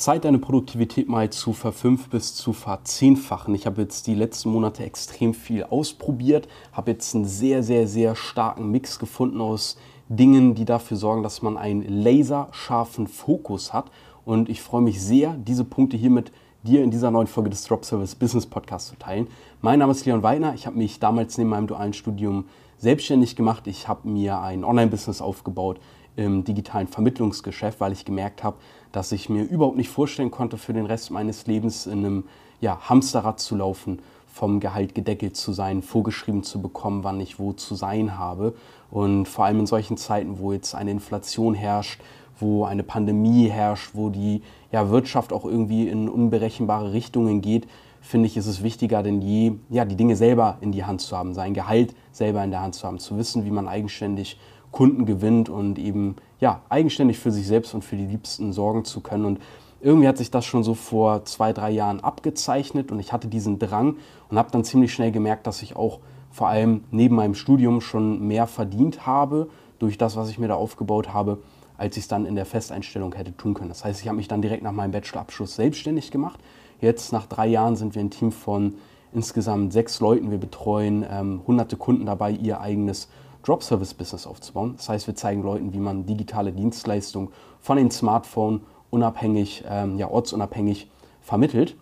Zeit, deine Produktivität mal zu verfünf bis zu verzehnfachen. Ich habe jetzt die letzten Monate extrem viel ausprobiert, habe jetzt einen sehr, sehr, sehr starken Mix gefunden aus Dingen, die dafür sorgen, dass man einen laserscharfen Fokus hat. Und ich freue mich sehr, diese Punkte hier mit dir in dieser neuen Folge des Drop Service Business Podcasts zu teilen. Mein Name ist Leon Weidner. Ich habe mich damals neben meinem dualen Studium selbstständig gemacht. Ich habe mir ein Online-Business aufgebaut im digitalen Vermittlungsgeschäft, weil ich gemerkt habe, dass ich mir überhaupt nicht vorstellen konnte, für den Rest meines Lebens in einem ja, Hamsterrad zu laufen, vom Gehalt gedeckelt zu sein, vorgeschrieben zu bekommen, wann ich wo zu sein habe. Und vor allem in solchen Zeiten, wo jetzt eine Inflation herrscht, wo eine Pandemie herrscht, wo die ja, Wirtschaft auch irgendwie in unberechenbare Richtungen geht, finde ich, ist es wichtiger denn je, ja, die Dinge selber in die Hand zu haben, sein Gehalt selber in der Hand zu haben, zu wissen, wie man eigenständig Kunden gewinnt und eben ja, eigenständig für sich selbst und für die Liebsten sorgen zu können. Und irgendwie hat sich das schon so vor zwei, drei Jahren abgezeichnet und ich hatte diesen Drang und habe dann ziemlich schnell gemerkt, dass ich auch vor allem neben meinem Studium schon mehr verdient habe durch das, was ich mir da aufgebaut habe, als ich es dann in der Festeinstellung hätte tun können. Das heißt, ich habe mich dann direkt nach meinem Bachelorabschluss selbstständig gemacht. Jetzt nach drei Jahren sind wir ein Team von insgesamt sechs Leuten. Wir betreuen ähm, hunderte Kunden dabei, ihr eigenes Drop-Service-Business aufzubauen. Das heißt, wir zeigen Leuten, wie man digitale Dienstleistungen von den Smartphone unabhängig, ähm, ja, ortsunabhängig vermittelt.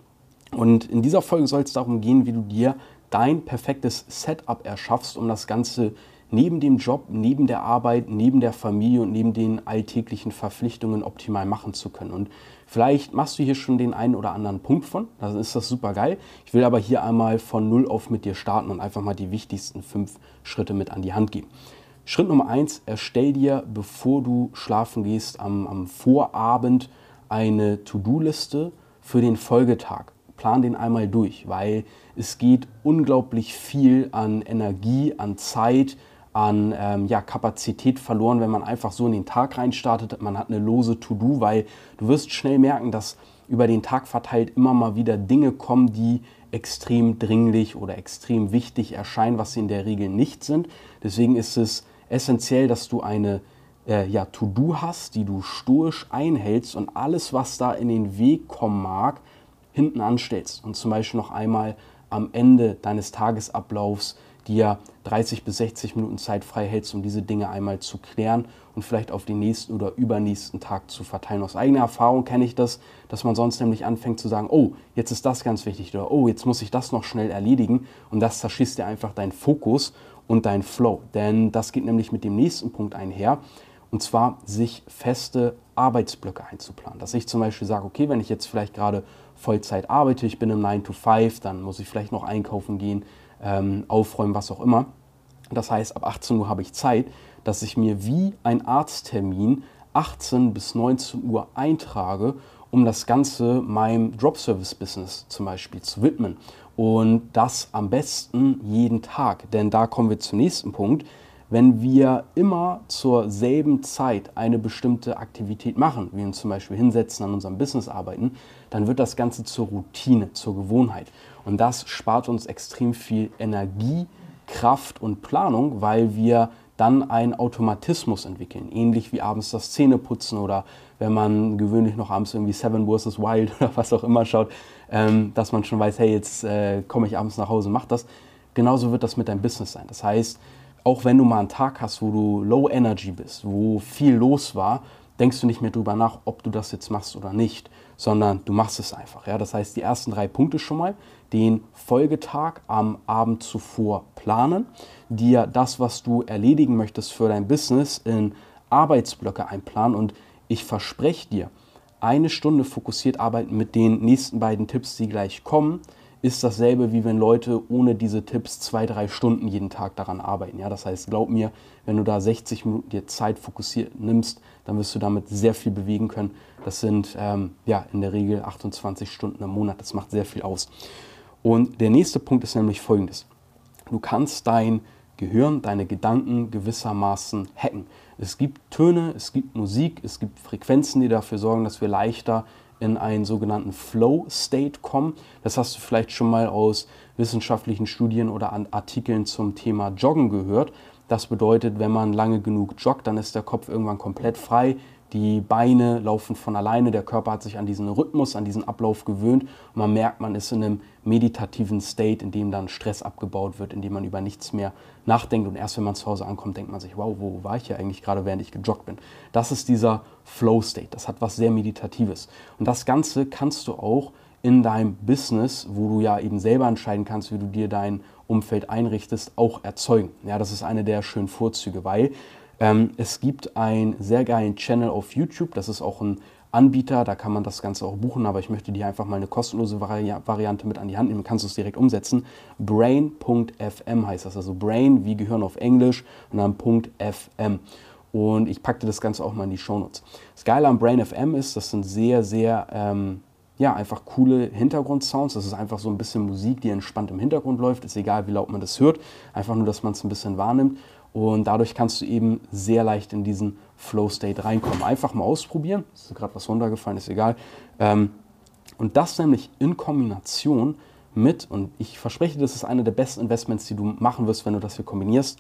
Und in dieser Folge soll es darum gehen, wie du dir dein perfektes Setup erschaffst, um das Ganze neben dem Job, neben der Arbeit, neben der Familie und neben den alltäglichen Verpflichtungen optimal machen zu können. Und vielleicht machst du hier schon den einen oder anderen Punkt von, dann ist das super geil. Ich will aber hier einmal von Null auf mit dir starten und einfach mal die wichtigsten fünf Schritte mit an die Hand geben. Schritt Nummer eins, erstell dir, bevor du schlafen gehst, am, am Vorabend eine To-Do-Liste für den Folgetag. Plan den einmal durch, weil es geht unglaublich viel an Energie, an Zeit, an ähm, ja, Kapazität verloren, wenn man einfach so in den Tag reinstartet. Man hat eine lose To-Do, weil du wirst schnell merken, dass über den Tag verteilt immer mal wieder Dinge kommen, die extrem dringlich oder extrem wichtig erscheinen, was sie in der Regel nicht sind. Deswegen ist es essentiell, dass du eine äh, ja, To-Do hast, die du stoisch einhältst und alles, was da in den Weg kommen mag, hinten anstellst. Und zum Beispiel noch einmal am Ende deines Tagesablaufs dir 30 bis 60 Minuten Zeit frei hältst, um diese Dinge einmal zu klären und vielleicht auf den nächsten oder übernächsten Tag zu verteilen. Aus eigener Erfahrung kenne ich das, dass man sonst nämlich anfängt zu sagen, oh, jetzt ist das ganz wichtig oder oh, jetzt muss ich das noch schnell erledigen und das zerschießt dir einfach deinen Fokus und deinen Flow. Denn das geht nämlich mit dem nächsten Punkt einher und zwar sich feste Arbeitsblöcke einzuplanen. Dass ich zum Beispiel sage, okay, wenn ich jetzt vielleicht gerade Vollzeit arbeite, ich bin im 9 to 5, dann muss ich vielleicht noch einkaufen gehen, ähm, aufräumen, was auch immer. Das heißt, ab 18 Uhr habe ich Zeit, dass ich mir wie ein Arzttermin 18 bis 19 Uhr eintrage, um das Ganze meinem Drop-Service-Business zum Beispiel zu widmen. Und das am besten jeden Tag. Denn da kommen wir zum nächsten Punkt. Wenn wir immer zur selben Zeit eine bestimmte Aktivität machen, wie uns zum Beispiel hinsetzen, an unserem Business arbeiten, dann wird das Ganze zur Routine, zur Gewohnheit. Und das spart uns extrem viel Energie, Kraft und Planung, weil wir dann einen Automatismus entwickeln. Ähnlich wie abends das Zähneputzen oder wenn man gewöhnlich noch abends irgendwie Seven vs. Wild oder was auch immer schaut, ähm, dass man schon weiß, hey, jetzt äh, komme ich abends nach Hause, mach das. Genauso wird das mit deinem Business sein. Das heißt, auch wenn du mal einen Tag hast, wo du low energy bist, wo viel los war, denkst du nicht mehr drüber nach, ob du das jetzt machst oder nicht, sondern du machst es einfach. Ja? Das heißt, die ersten drei Punkte schon mal, den Folgetag am Abend zuvor planen, dir das, was du erledigen möchtest für dein Business in Arbeitsblöcke einplanen und ich verspreche dir, eine Stunde fokussiert arbeiten mit den nächsten beiden Tipps, die gleich kommen, ist dasselbe, wie wenn Leute ohne diese Tipps zwei, drei Stunden jeden Tag daran arbeiten. Ja, das heißt, glaub mir, wenn du da 60 Minuten dir Zeit fokussiert nimmst, dann wirst du damit sehr viel bewegen können. Das sind ähm, ja in der Regel 28 Stunden im Monat. Das macht sehr viel aus. Und der nächste Punkt ist nämlich folgendes. Du kannst dein Gehirn, deine Gedanken gewissermaßen hacken. Es gibt Töne, es gibt Musik, es gibt Frequenzen, die dafür sorgen, dass wir leichter in einen sogenannten Flow-State kommen. Das hast du vielleicht schon mal aus wissenschaftlichen Studien oder Artikeln zum Thema Joggen gehört. Das bedeutet, wenn man lange genug joggt, dann ist der Kopf irgendwann komplett frei. Die Beine laufen von alleine, der Körper hat sich an diesen Rhythmus, an diesen Ablauf gewöhnt und man merkt, man ist in einem meditativen State, in dem dann Stress abgebaut wird, in dem man über nichts mehr nachdenkt und erst wenn man zu Hause ankommt, denkt man sich, wow, wo war ich hier eigentlich gerade, während ich gejoggt bin. Das ist dieser Flow State, das hat was sehr Meditatives und das Ganze kannst du auch in deinem Business, wo du ja eben selber entscheiden kannst, wie du dir dein Umfeld einrichtest, auch erzeugen. Ja, das ist eine der schönen Vorzüge, weil ähm, es gibt einen sehr geilen Channel auf YouTube, das ist auch ein Anbieter, da kann man das Ganze auch buchen, aber ich möchte dir einfach mal eine kostenlose Vari Variante mit an die Hand nehmen, kannst du es direkt umsetzen. Brain.fm heißt das, also Brain wie Gehirn auf Englisch und dann .fm. Und ich packte das Ganze auch mal in die Shownotes. Das Geile am Brain FM ist, das sind sehr, sehr ähm, ja, einfach coole Hintergrundsounds. Das ist einfach so ein bisschen Musik, die entspannt im Hintergrund läuft. Ist egal, wie laut man das hört. Einfach nur, dass man es ein bisschen wahrnimmt. Und dadurch kannst du eben sehr leicht in diesen Flow-State reinkommen. Einfach mal ausprobieren. Ist gerade was runtergefallen, ist egal. Ähm, und das nämlich in Kombination mit, und ich verspreche, das ist eine der besten Investments, die du machen wirst, wenn du das hier kombinierst,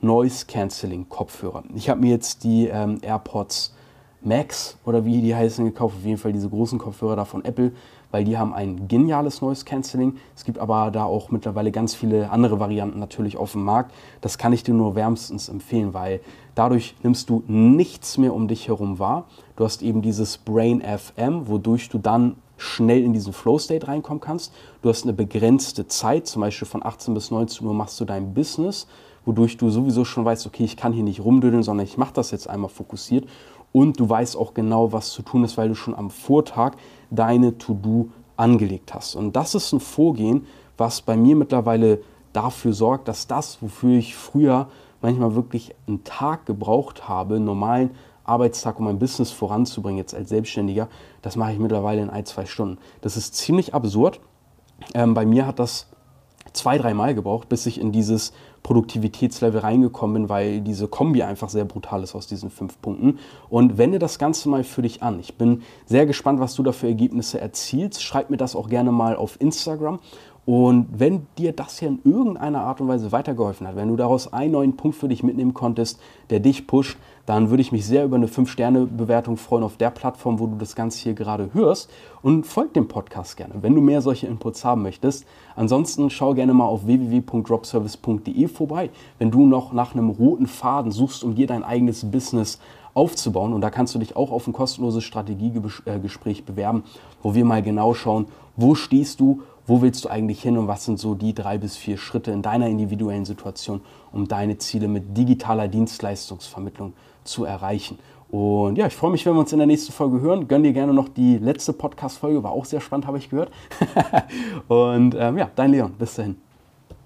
Noise Cancelling Kopfhörer. Ich habe mir jetzt die ähm, AirPods Max oder wie die heißen gekauft, auf jeden Fall diese großen Kopfhörer da von Apple, weil die haben ein geniales Noise Cancelling. Es gibt aber da auch mittlerweile ganz viele andere Varianten natürlich auf dem Markt. Das kann ich dir nur wärmstens empfehlen, weil dadurch nimmst du nichts mehr um dich herum wahr. Du hast eben dieses Brain FM, wodurch du dann schnell in diesen Flow State reinkommen kannst. Du hast eine begrenzte Zeit, zum Beispiel von 18 bis 19 Uhr machst du dein Business, wodurch du sowieso schon weißt, okay, ich kann hier nicht rumdödeln, sondern ich mache das jetzt einmal fokussiert und du weißt auch genau, was zu tun ist, weil du schon am Vortag deine To-Do angelegt hast. Und das ist ein Vorgehen, was bei mir mittlerweile dafür sorgt, dass das, wofür ich früher manchmal wirklich einen Tag gebraucht habe, einen normalen Arbeitstag, um mein Business voranzubringen, jetzt als Selbstständiger, das mache ich mittlerweile in ein, zwei Stunden. Das ist ziemlich absurd. Ähm, bei mir hat das zwei, dreimal gebraucht, bis ich in dieses Produktivitätslevel reingekommen bin, weil diese Kombi einfach sehr brutal ist aus diesen fünf Punkten. Und wende das Ganze mal für dich an. Ich bin sehr gespannt, was du da für Ergebnisse erzielst. Schreib mir das auch gerne mal auf Instagram. Und wenn dir das hier in irgendeiner Art und Weise weitergeholfen hat, wenn du daraus einen neuen Punkt für dich mitnehmen konntest, der dich pusht, dann würde ich mich sehr über eine 5-Sterne-Bewertung freuen auf der Plattform, wo du das Ganze hier gerade hörst. Und folg dem Podcast gerne, wenn du mehr solche Inputs haben möchtest. Ansonsten schau gerne mal auf www.dropservice.de vorbei, wenn du noch nach einem roten Faden suchst, um dir dein eigenes Business aufzubauen. Und da kannst du dich auch auf ein kostenloses Strategiegespräch bewerben, wo wir mal genau schauen, wo stehst du, wo willst du eigentlich hin und was sind so die drei bis vier Schritte in deiner individuellen Situation, um deine Ziele mit digitaler Dienstleistungsvermittlung zu erreichen. Und ja, ich freue mich, wenn wir uns in der nächsten Folge hören. Gönn dir gerne noch die letzte Podcast-Folge, war auch sehr spannend, habe ich gehört. und ähm, ja, dein Leon, bis dahin.